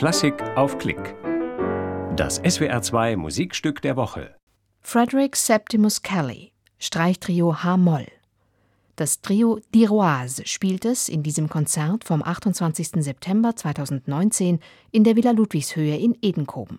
Klassik auf Klick. Das SWR2 Musikstück der Woche. Frederick Septimus Kelly, Streichtrio H-Moll. Das Trio D'Iroise spielt es in diesem Konzert vom 28. September 2019 in der Villa Ludwigshöhe in Edenkoben.